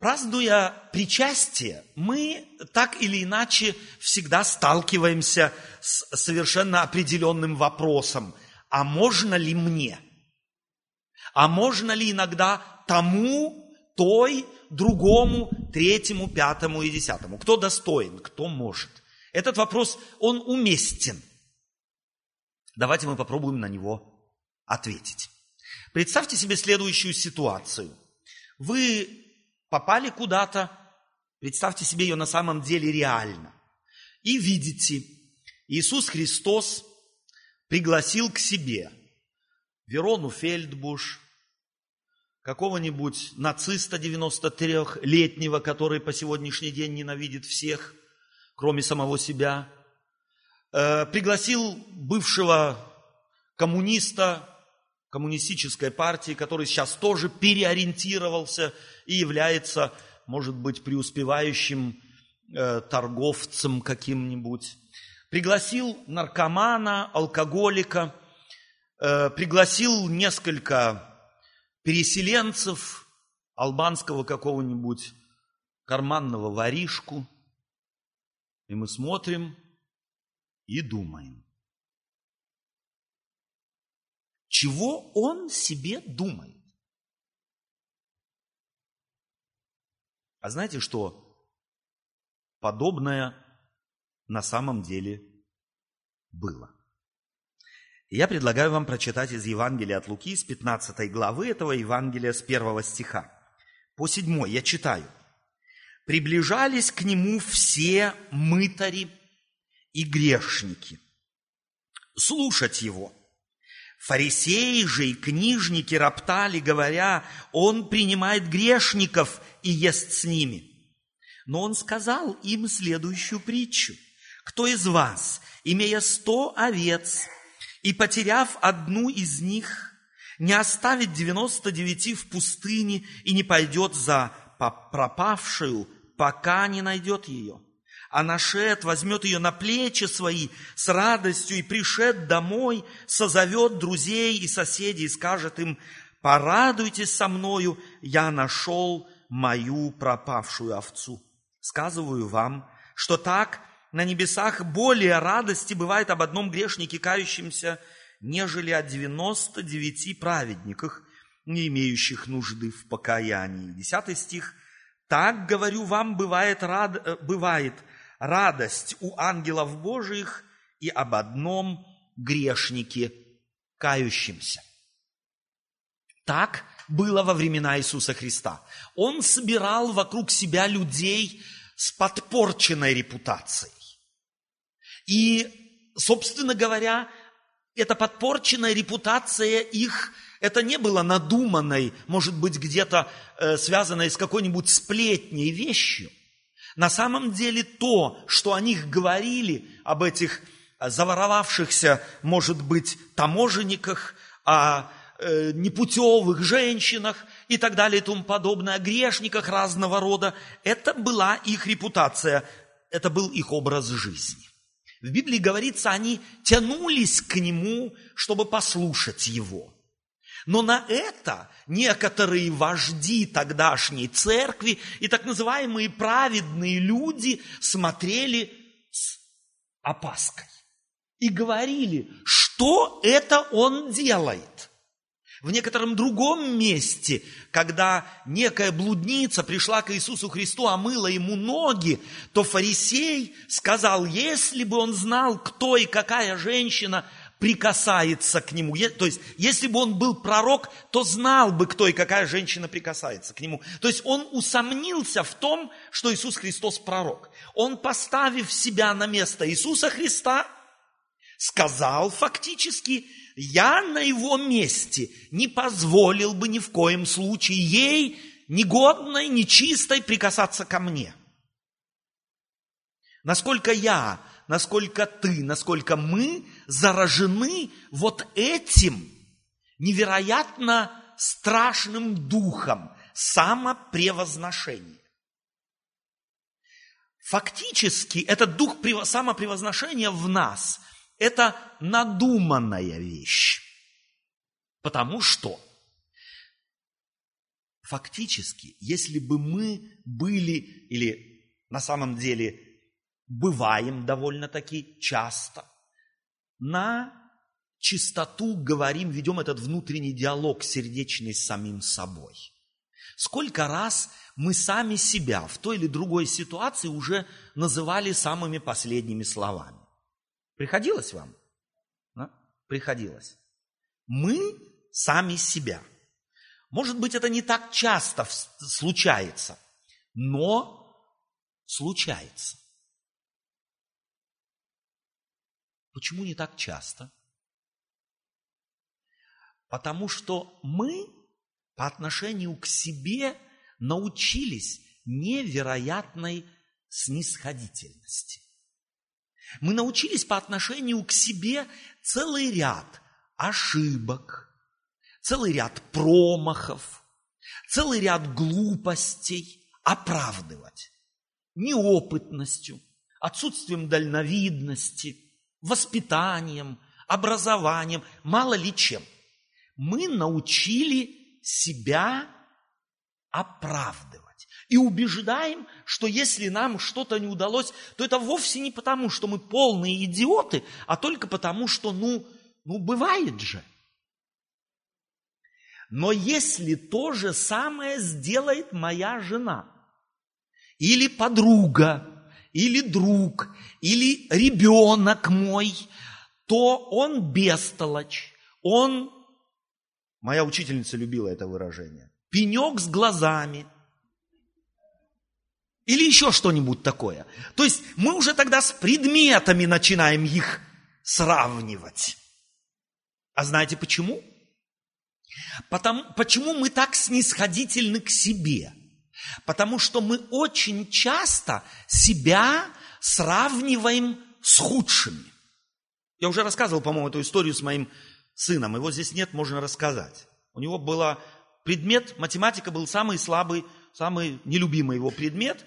Празднуя причастие, мы так или иначе всегда сталкиваемся с совершенно определенным вопросом. А можно ли мне? А можно ли иногда тому, той, другому, третьему, пятому и десятому? Кто достоин, кто может? Этот вопрос, он уместен. Давайте мы попробуем на него ответить. Представьте себе следующую ситуацию. Вы попали куда-то, представьте себе ее на самом деле реально, и видите, Иисус Христос пригласил к себе Верону Фельдбуш, какого-нибудь нациста 93-летнего, который по сегодняшний день ненавидит всех, кроме самого себя, э, пригласил бывшего коммуниста коммунистической партии, который сейчас тоже переориентировался и является, может быть, преуспевающим э, торговцем каким-нибудь. Пригласил наркомана, алкоголика, э, пригласил несколько переселенцев, албанского какого-нибудь карманного воришку. И мы смотрим и думаем. Чего он себе думает? А знаете что? Подобное на самом деле было. Я предлагаю вам прочитать из Евангелия от Луки, с 15 главы этого Евангелия, с первого стиха. По седьмой я читаю. «Приближались к нему все мытари и грешники, слушать его. Фарисеи же и книжники роптали, говоря, он принимает грешников и ест с ними. Но он сказал им следующую притчу. Кто из вас, имея сто овец и потеряв одну из них, не оставит девяносто девяти в пустыне и не пойдет за пропавшую, пока не найдет ее? А нашед возьмет ее на плечи свои с радостью и пришед домой, созовет друзей и соседей и скажет им, порадуйтесь со мною, я нашел мою пропавшую овцу. Сказываю вам, что так на небесах более радости бывает об одном грешнике, кающемся, нежели о девяносто девяти праведниках, не имеющих нужды в покаянии. Десятый стих. Так, говорю вам, бывает, рад, э, бывает радость у ангелов Божиих и об одном грешнике, кающемся. Так было во времена Иисуса Христа. Он собирал вокруг себя людей с подпорченной репутацией. И, собственно говоря, эта подпорченная репутация их, это не было надуманной, может быть, где-то э, связанной с какой-нибудь сплетней вещью. На самом деле то, что о них говорили, об этих заворовавшихся, может быть, таможенниках, о э, непутевых женщинах и так далее и тому подобное, о грешниках разного рода. Это была их репутация, это был их образ жизни. В Библии говорится, они тянулись к нему, чтобы послушать его. Но на это некоторые вожди тогдашней церкви и так называемые праведные люди смотрели с опаской и говорили, что это он делает. В некотором другом месте, когда некая блудница пришла к Иисусу Христу, омыла ему ноги, то фарисей сказал, если бы он знал, кто и какая женщина прикасается к нему. То есть, если бы он был пророк, то знал бы, кто и какая женщина прикасается к нему. То есть, он усомнился в том, что Иисус Христос пророк. Он, поставив себя на место Иисуса Христа, сказал фактически, я на его месте не позволил бы ни в коем случае ей, негодной, нечистой, прикасаться ко мне. Насколько я, насколько ты, насколько мы заражены вот этим невероятно страшным духом самопревозношения. Фактически этот дух самопревозношения в нас это надуманная вещь. Потому что фактически, если бы мы были, или на самом деле бываем довольно-таки часто, на чистоту говорим, ведем этот внутренний диалог сердечный с самим собой. Сколько раз мы сами себя в той или другой ситуации уже называли самыми последними словами? Приходилось вам? Да? Приходилось. Мы сами себя. Может быть, это не так часто случается, но случается. Почему не так часто? Потому что мы по отношению к себе научились невероятной снисходительности. Мы научились по отношению к себе целый ряд ошибок, целый ряд промахов, целый ряд глупостей оправдывать неопытностью, отсутствием дальновидности, воспитанием, образованием, мало ли чем. Мы научили себя оправдывать. И убеждаем, что если нам что-то не удалось, то это вовсе не потому, что мы полные идиоты, а только потому, что, ну, ну бывает же. Но если то же самое сделает моя жена, или подруга, или друг, или ребенок мой, то он бестолочь, он, моя учительница любила это выражение, пенек с глазами, или еще что-нибудь такое. То есть мы уже тогда с предметами начинаем их сравнивать. А знаете почему? Потому, почему мы так снисходительны к себе? Потому что мы очень часто себя сравниваем с худшими. Я уже рассказывал, по-моему, эту историю с моим сыном. Его здесь нет, можно рассказать. У него был предмет, математика был самый слабый, самый нелюбимый его предмет.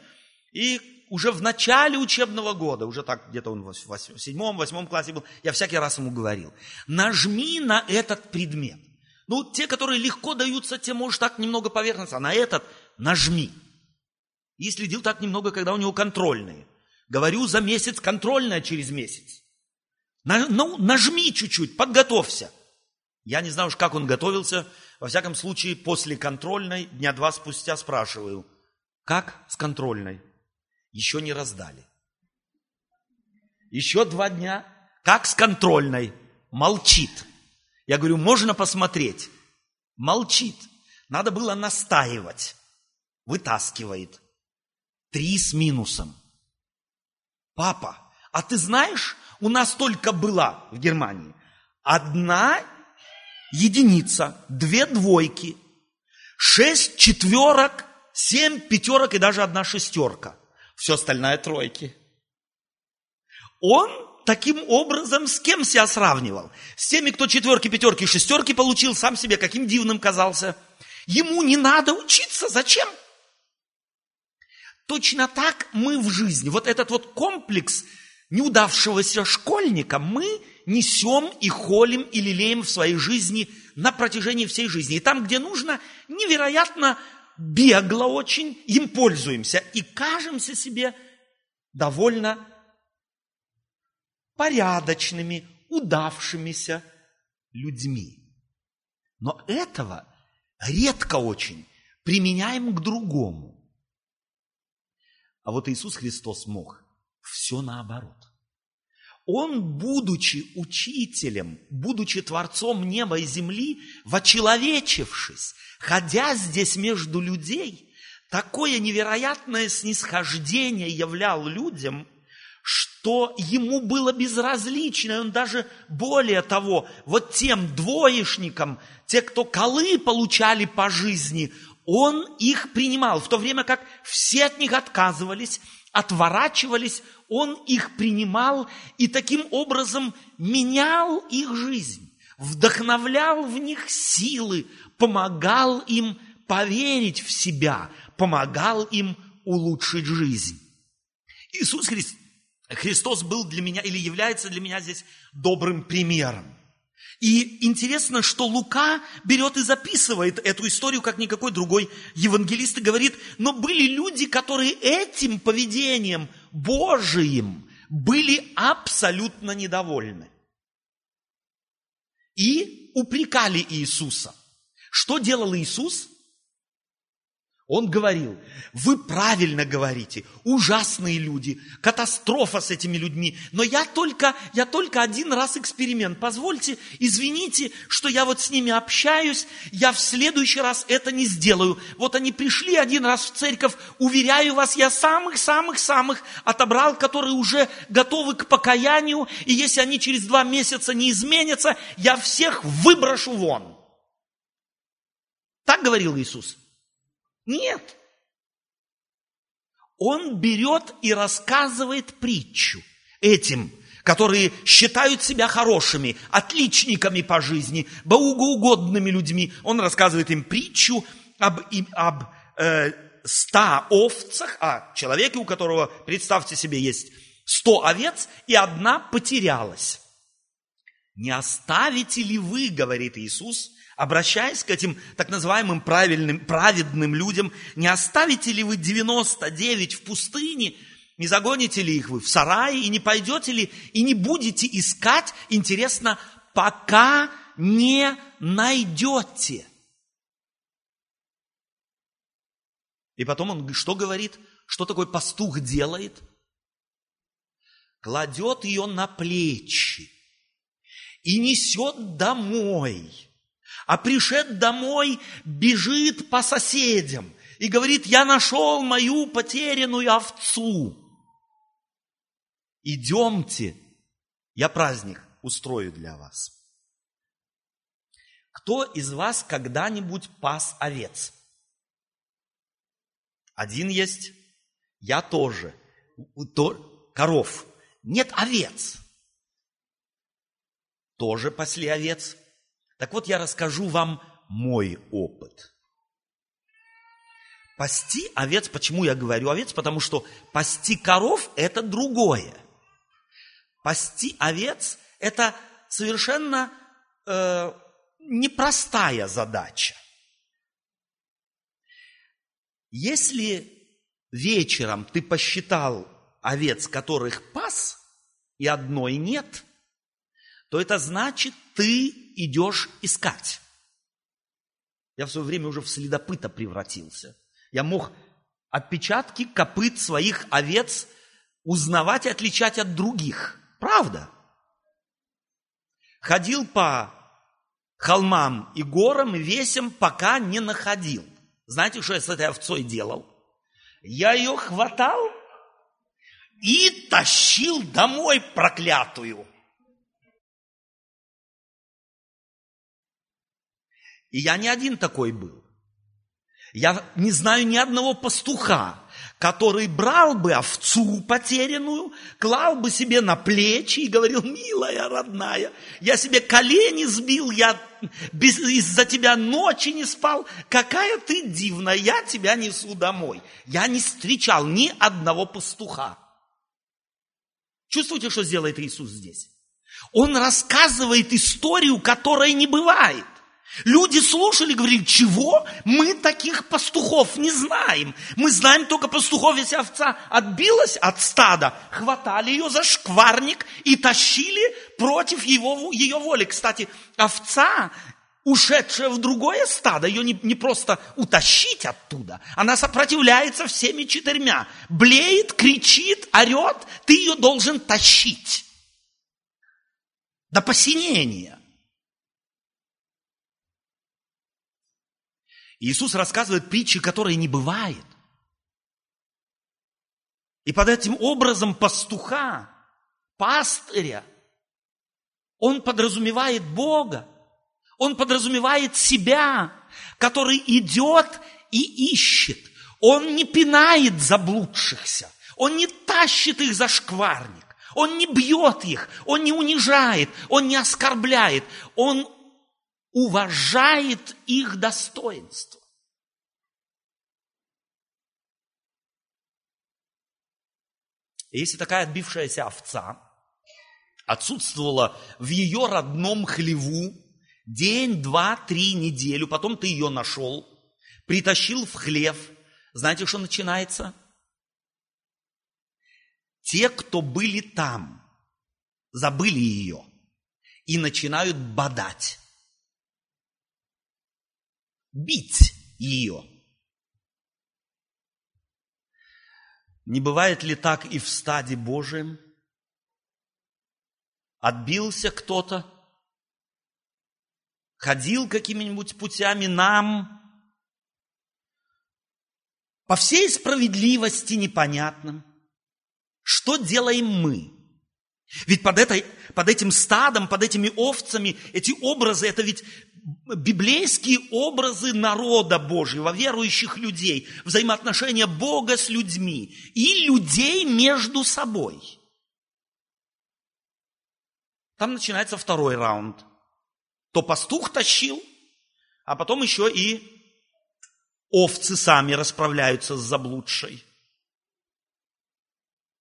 И уже в начале учебного года, уже так где-то он в седьмом, восьмом классе был, я всякий раз ему говорил, нажми на этот предмет – ну, те, которые легко даются, те, может, так немного поверхностно, а на этот нажми. И следил так немного, когда у него контрольные. Говорю, за месяц контрольная через месяц. На, ну, нажми чуть-чуть, подготовься. Я не знаю уж, как он готовился. Во всяком случае, после контрольной, дня два спустя спрашиваю, как с контрольной? Еще не раздали. Еще два дня, как с контрольной? Молчит. Я говорю, можно посмотреть? Молчит. Надо было настаивать. Вытаскивает. Три с минусом. Папа, а ты знаешь, у нас только была в Германии одна единица, две двойки, шесть четверок, семь пятерок и даже одна шестерка. Все остальное тройки. Он таким образом с кем себя сравнивал? С теми, кто четверки, пятерки, шестерки получил, сам себе каким дивным казался. Ему не надо учиться. Зачем? Точно так мы в жизни. Вот этот вот комплекс неудавшегося школьника мы несем и холим и лелеем в своей жизни на протяжении всей жизни. И там, где нужно, невероятно бегло очень им пользуемся и кажемся себе довольно порядочными, удавшимися людьми. Но этого редко очень применяем к другому. А вот Иисус Христос мог все наоборот. Он, будучи учителем, будучи Творцом неба и земли, вочеловечившись, ходя здесь между людей, такое невероятное снисхождение являл людям, что ему было безразлично, он даже более того, вот тем двоечникам, те, кто колы получали по жизни, он их принимал, в то время как все от них отказывались, отворачивались, он их принимал и таким образом менял их жизнь, вдохновлял в них силы, помогал им поверить в себя, помогал им улучшить жизнь. Иисус Христос был для меня или является для меня здесь добрым примером. И интересно, что Лука берет и записывает эту историю, как никакой другой евангелист, и говорит, но были люди, которые этим поведением Божиим были абсолютно недовольны. И упрекали Иисуса. Что делал Иисус? Он говорил, вы правильно говорите, ужасные люди, катастрофа с этими людьми, но я только, я только один раз эксперимент. Позвольте, извините, что я вот с ними общаюсь, я в следующий раз это не сделаю. Вот они пришли один раз в церковь, уверяю вас, я самых-самых-самых отобрал, которые уже готовы к покаянию, и если они через два месяца не изменятся, я всех выброшу вон. Так говорил Иисус. Нет. Он берет и рассказывает притчу этим, которые считают себя хорошими, отличниками по жизни, богоугодными людьми. Он рассказывает им притчу об, об э, ста овцах, о человеке, у которого, представьте себе, есть сто овец, и одна потерялась. Не оставите ли вы, говорит Иисус, Обращаясь к этим так называемым правильным, праведным людям, не оставите ли вы 99 в пустыне, не загоните ли их вы в сарае, и не пойдете ли, и не будете искать, интересно, пока не найдете. И потом он что говорит? Что такой пастух делает? Кладет ее на плечи и несет домой – а пришед домой, бежит по соседям и говорит, я нашел мою потерянную овцу. Идемте, я праздник устрою для вас. Кто из вас когда-нибудь пас овец? Один есть, я тоже. Коров. Нет овец. Тоже пасли овец. Так вот, я расскажу вам мой опыт. Пасти овец, почему я говорю овец? Потому что пасти коров – это другое. Пасти овец – это совершенно э, непростая задача. Если вечером ты посчитал овец, которых пас, и одной нет, то это значит, ты идешь искать. Я в свое время уже в следопыта превратился. Я мог отпечатки копыт своих овец узнавать и отличать от других. Правда? Ходил по холмам и горам и весям, пока не находил. Знаете, что я с этой овцой делал? Я ее хватал и тащил домой проклятую. И я не один такой был. Я не знаю ни одного пастуха, который брал бы овцу потерянную, клал бы себе на плечи и говорил, милая, родная, я себе колени сбил, я из-за тебя ночи не спал, какая ты дивная, я тебя несу домой. Я не встречал ни одного пастуха. Чувствуете, что сделает Иисус здесь? Он рассказывает историю, которой не бывает. Люди слушали, говорили, чего? Мы таких пастухов не знаем. Мы знаем только пастухов, если овца отбилась от стада, хватали ее за шкварник и тащили против его, ее воли. Кстати, овца, ушедшая в другое стадо, ее не, не просто утащить оттуда, она сопротивляется всеми четырьмя. Блеет, кричит, орет, ты ее должен тащить. До посинения. Иисус рассказывает притчи, которые не бывает. И под этим образом пастуха, пастыря, он подразумевает Бога, он подразумевает себя, который идет и ищет. Он не пинает заблудшихся, он не тащит их за шкварник, он не бьет их, он не унижает, он не оскорбляет, он уважает их достоинство. Если такая отбившаяся овца отсутствовала в ее родном хлеву день, два, три, неделю, потом ты ее нашел, притащил в хлев. Знаете, что начинается? Те, кто были там, забыли ее и начинают бодать, бить ее. Не бывает ли так и в стаде Божьем? Отбился кто-то, ходил какими-нибудь путями нам, по всей справедливости непонятным. Что делаем мы? Ведь под, этой, под этим стадом, под этими овцами, эти образы, это ведь библейские образы народа Божьего, верующих людей, взаимоотношения Бога с людьми и людей между собой. Там начинается второй раунд. То пастух тащил, а потом еще и овцы сами расправляются с заблудшей.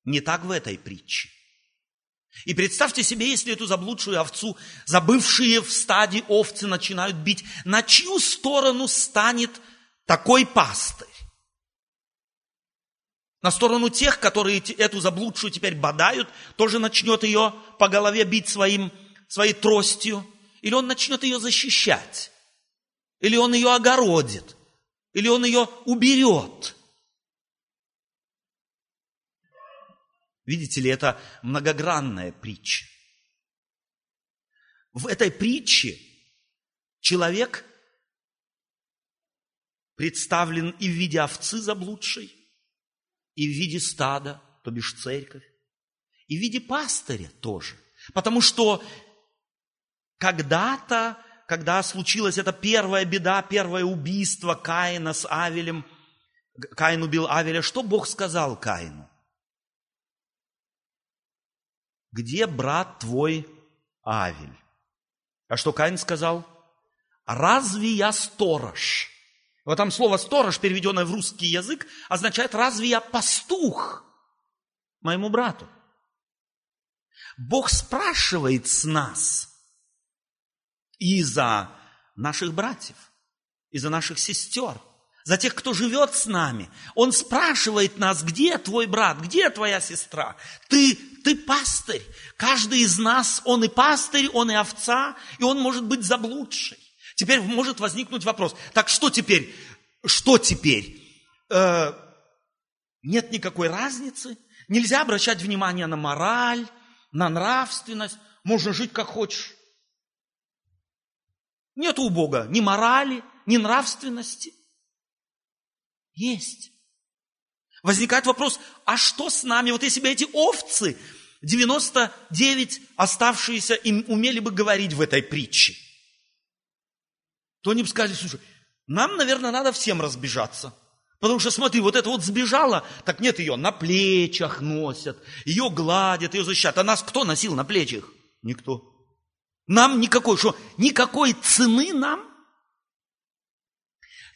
Не так в этой притче. И представьте себе, если эту заблудшую овцу, забывшие в стаде овцы начинают бить, на чью сторону станет такой пастырь? На сторону тех, которые эту заблудшую теперь бодают, тоже начнет ее по голове бить своим, своей тростью? Или он начнет ее защищать? Или он ее огородит? Или он ее уберет? Видите ли, это многогранная притча. В этой притче человек представлен и в виде овцы заблудшей, и в виде стада, то бишь церковь, и в виде пастыря тоже. Потому что когда-то, когда случилась эта первая беда, первое убийство Каина с Авелем, Каин убил Авеля, что Бог сказал Каину? Где брат твой Авель? А что Каин сказал? Разве я сторож? Вот там слово сторож, переведенное в русский язык, означает разве я пастух моему брату? Бог спрашивает с нас и за наших братьев, и за наших сестер – за тех, кто живет с нами. Он спрашивает нас, где твой брат, где твоя сестра? Ты, ты пастырь. Каждый из нас, он и пастырь, он и овца, и он может быть заблудший. Теперь может возникнуть вопрос, так что теперь? Что теперь? Э, нет никакой разницы. Нельзя обращать внимание на мораль, на нравственность. Можно жить как хочешь. Нет у Бога ни морали, ни нравственности – есть. Возникает вопрос, а что с нами? Вот если бы эти овцы, 99 оставшиеся, им умели бы говорить в этой притче, то они бы сказали, слушай, нам, наверное, надо всем разбежаться. Потому что, смотри, вот это вот сбежала, так нет, ее на плечах носят, ее гладят, ее защищают. А нас кто носил на плечах? Никто. Нам никакой, что, никакой цены нам?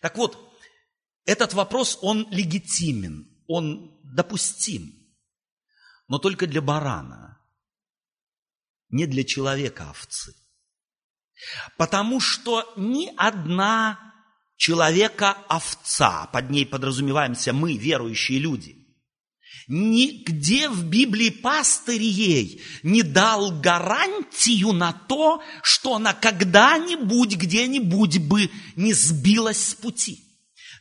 Так вот, этот вопрос, он легитимен, он допустим, но только для барана, не для человека овцы. Потому что ни одна человека-овца, под ней подразумеваемся мы, верующие люди, нигде в Библии пастырь ей не дал гарантию на то, что она когда-нибудь, где-нибудь бы не сбилась с пути.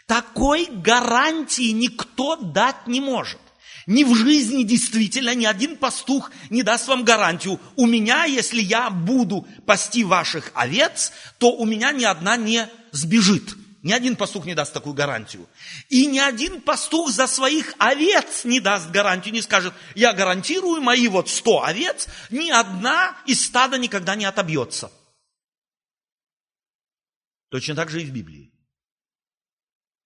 Такой гарантии никто дать не может. Ни в жизни действительно ни один пастух не даст вам гарантию. У меня, если я буду пасти ваших овец, то у меня ни одна не сбежит. Ни один пастух не даст такую гарантию. И ни один пастух за своих овец не даст гарантию, не скажет, я гарантирую мои вот сто овец, ни одна из стада никогда не отобьется. Точно так же и в Библии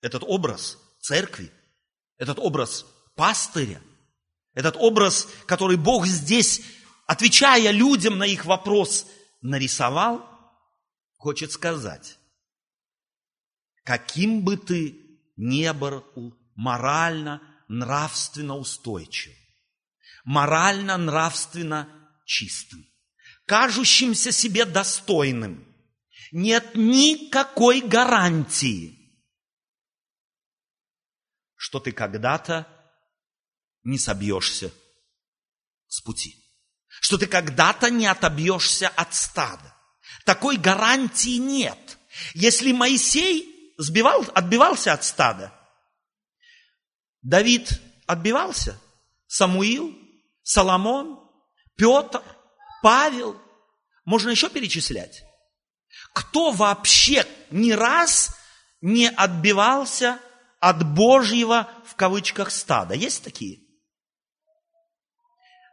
этот образ церкви, этот образ пастыря, этот образ, который Бог здесь, отвечая людям на их вопрос, нарисовал, хочет сказать, каким бы ты не был морально, нравственно устойчив, морально, нравственно чистым, кажущимся себе достойным, нет никакой гарантии, что ты когда-то не собьешься с пути, что ты когда-то не отобьешься от стада. Такой гарантии нет. Если Моисей сбивал, отбивался от стада, Давид отбивался, Самуил, Соломон, Петр, Павел, можно еще перечислять. Кто вообще ни раз не отбивался от Божьего, в кавычках, стада? Есть такие?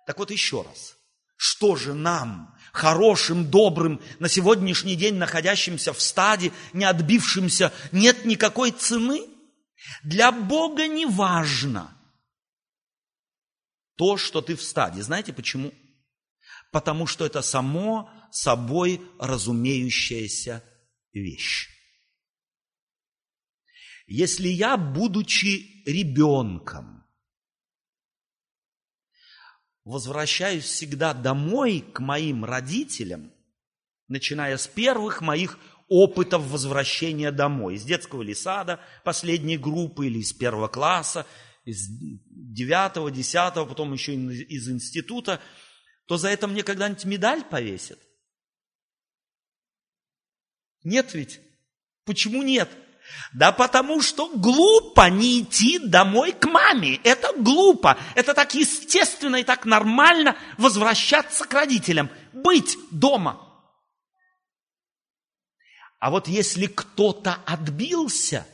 Так вот еще раз. Что же нам, хорошим, добрым, на сегодняшний день находящимся в стаде, не отбившимся, нет никакой цены? Для Бога не важно то, что ты в стаде. Знаете почему? Потому что это само собой разумеющаяся вещь. Если я, будучи ребенком, возвращаюсь всегда домой к моим родителям, начиная с первых моих опытов возвращения домой, из детского или сада, последней группы, или из первого класса, из девятого, десятого, потом еще из института, то за это мне когда-нибудь медаль повесят? Нет ведь? Почему нет? Да потому что глупо не идти домой к маме. Это глупо. Это так естественно и так нормально возвращаться к родителям. Быть дома. А вот если кто-то отбился,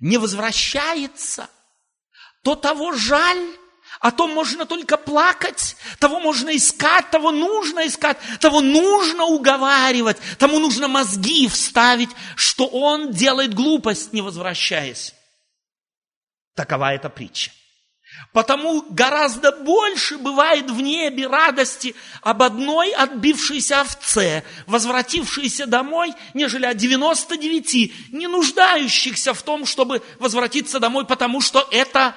не возвращается, то того жаль, о том можно только плакать, того можно искать, того нужно искать, того нужно уговаривать, тому нужно мозги вставить, что он делает глупость, не возвращаясь. Такова эта притча. Потому гораздо больше бывает в небе радости об одной отбившейся овце, возвратившейся домой, нежели о 99, не нуждающихся в том, чтобы возвратиться домой, потому что это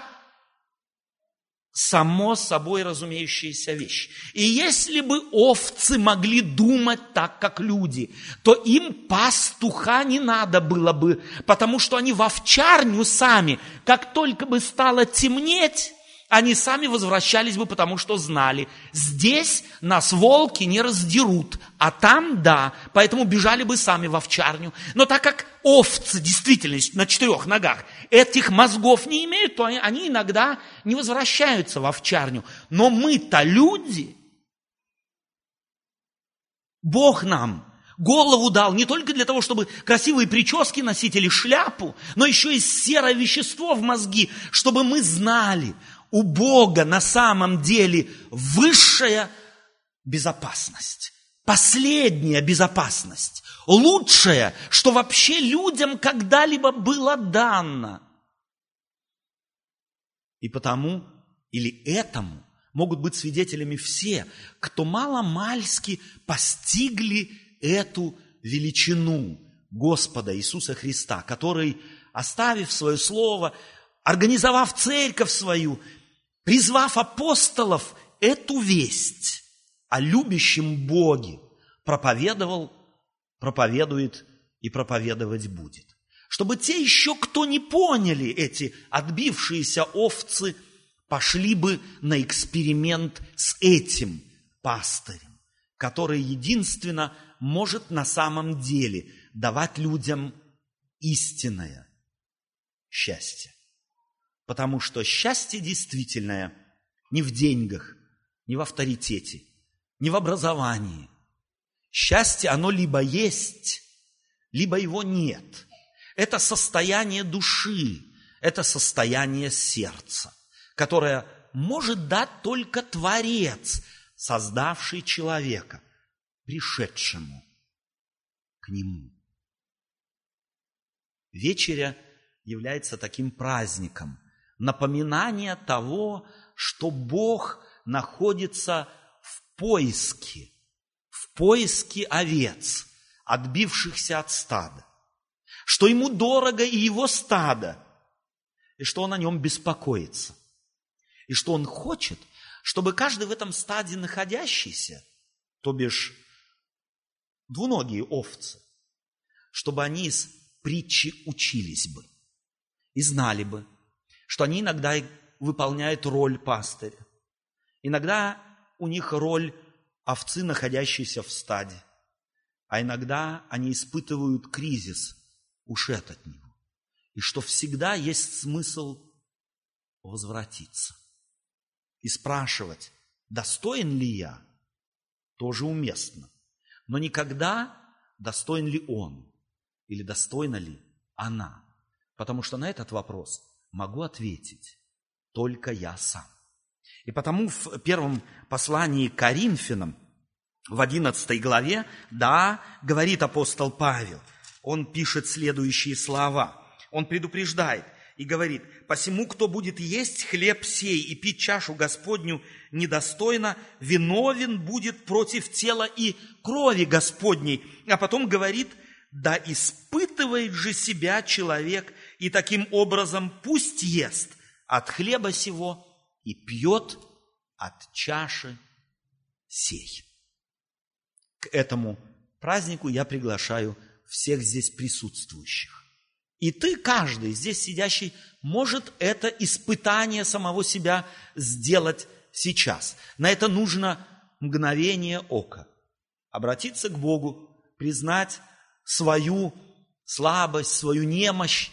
само собой разумеющаяся вещь. И если бы овцы могли думать так, как люди, то им пастуха не надо было бы, потому что они в овчарню сами, как только бы стало темнеть, они сами возвращались бы, потому что знали, здесь нас волки не раздерут, а там да, поэтому бежали бы сами в овчарню. Но так как овцы действительно на четырех ногах этих мозгов не имеют, то они иногда не возвращаются в овчарню. Но мы-то люди. Бог нам голову дал не только для того, чтобы красивые прически носить или шляпу, но еще и серое вещество в мозги, чтобы мы знали, у Бога на самом деле высшая безопасность, последняя безопасность, лучшая, что вообще людям когда-либо было дано. И потому или этому могут быть свидетелями все, кто мало-мальски постигли эту величину Господа Иисуса Христа, который, оставив свое слово, организовав церковь свою, призвав апостолов эту весть о любящем Боге, проповедовал, проповедует и проповедовать будет. Чтобы те еще, кто не поняли эти отбившиеся овцы, пошли бы на эксперимент с этим пастырем, который единственно может на самом деле давать людям истинное счастье. Потому что счастье действительное не в деньгах, не в авторитете, не в образовании. Счастье, оно либо есть, либо его нет. Это состояние души, это состояние сердца, которое может дать только Творец, создавший человека, пришедшему к нему. Вечеря является таким праздником – напоминание того, что Бог находится в поиске, в поиске овец, отбившихся от стада, что ему дорого и его стадо, и что он о нем беспокоится, и что он хочет, чтобы каждый в этом стаде находящийся, то бишь двуногие овцы, чтобы они из притчи учились бы и знали бы, что они иногда выполняют роль пастыря. Иногда у них роль овцы, находящейся в стаде, а иногда они испытывают кризис, ушед от него. И что всегда есть смысл возвратиться и спрашивать, достоин ли я, тоже уместно. Но никогда достоин ли он или достойна ли она. Потому что на этот вопрос могу ответить только я сам. И потому в первом послании к Коринфянам, в 11 главе, да, говорит апостол Павел, он пишет следующие слова. Он предупреждает и говорит, «Посему, кто будет есть хлеб сей и пить чашу Господню недостойно, виновен будет против тела и крови Господней». А потом говорит, «Да испытывает же себя человек, и таким образом пусть ест от хлеба сего и пьет от чаши сей. К этому празднику я приглашаю всех здесь присутствующих. И ты, каждый здесь сидящий, может это испытание самого себя сделать сейчас. На это нужно мгновение ока. Обратиться к Богу, признать свою слабость, свою немощь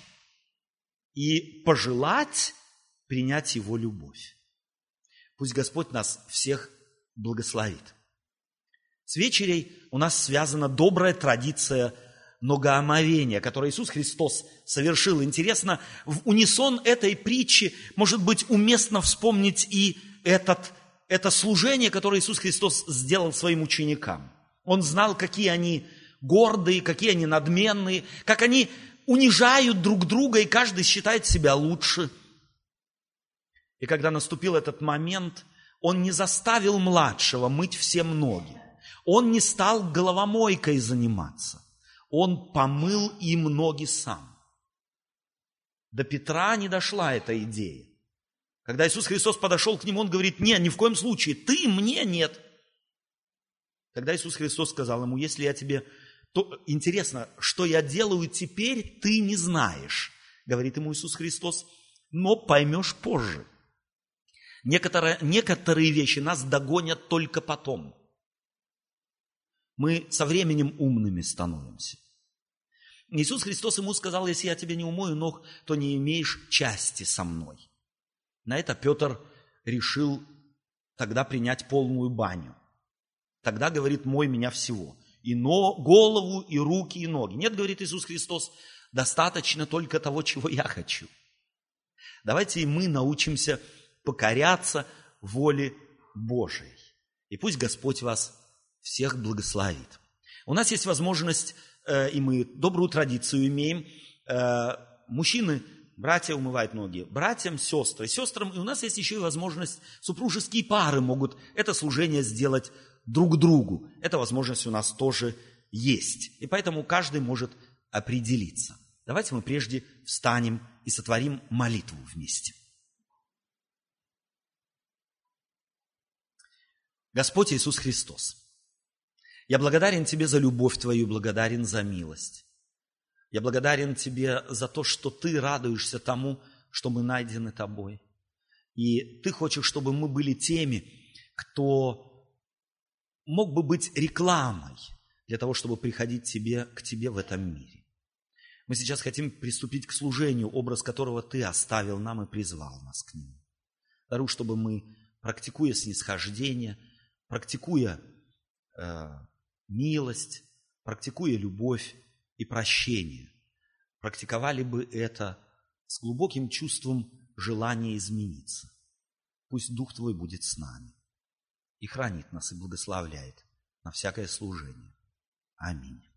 и пожелать принять Его любовь. Пусть Господь нас всех благословит. С вечерей у нас связана добрая традиция многоомовения, которое Иисус Христос совершил. Интересно, в унисон этой притчи, может быть, уместно вспомнить и этот, это служение, которое Иисус Христос сделал своим ученикам. Он знал, какие они гордые, какие они надменные, как они унижают друг друга, и каждый считает себя лучше – и когда наступил этот момент, он не заставил младшего мыть все ноги. Он не стал головомойкой заниматься. Он помыл им ноги сам. До Петра не дошла эта идея. Когда Иисус Христос подошел к нему, он говорит, нет, ни в коем случае, ты мне нет. Когда Иисус Христос сказал ему, если я тебе... То интересно, что я делаю теперь, ты не знаешь, говорит ему Иисус Христос, но поймешь позже. Некоторые, некоторые вещи нас догонят только потом. Мы со временем умными становимся. Иисус Христос ему сказал, если я тебе не умою ног, то не имеешь части со мной. На это Петр решил тогда принять полную баню. Тогда, говорит, мой меня всего. И но, голову, и руки, и ноги. Нет, говорит Иисус Христос, достаточно только того, чего я хочу. Давайте и мы научимся покоряться воле Божией. И пусть Господь вас всех благословит. У нас есть возможность, э, и мы добрую традицию имеем, э, мужчины, братья умывают ноги, братьям, сестры, сестрам, и у нас есть еще и возможность, супружеские пары могут это служение сделать друг другу. Эта возможность у нас тоже есть. И поэтому каждый может определиться. Давайте мы прежде встанем и сотворим молитву вместе. Господь Иисус Христос, я благодарен Тебе за любовь Твою, благодарен за милость. Я благодарен Тебе за то, что Ты радуешься тому, что мы найдены Тобой. И Ты хочешь, чтобы мы были теми, кто мог бы быть рекламой для того, чтобы приходить тебе, к Тебе в этом мире. Мы сейчас хотим приступить к служению, образ которого Ты оставил нам и призвал нас к нему. Дару, чтобы мы, практикуя снисхождение, практикуя э, милость, практикуя любовь и прощение, практиковали бы это с глубоким чувством желания измениться. Пусть Дух Твой будет с нами и хранит нас и благословляет на всякое служение. Аминь.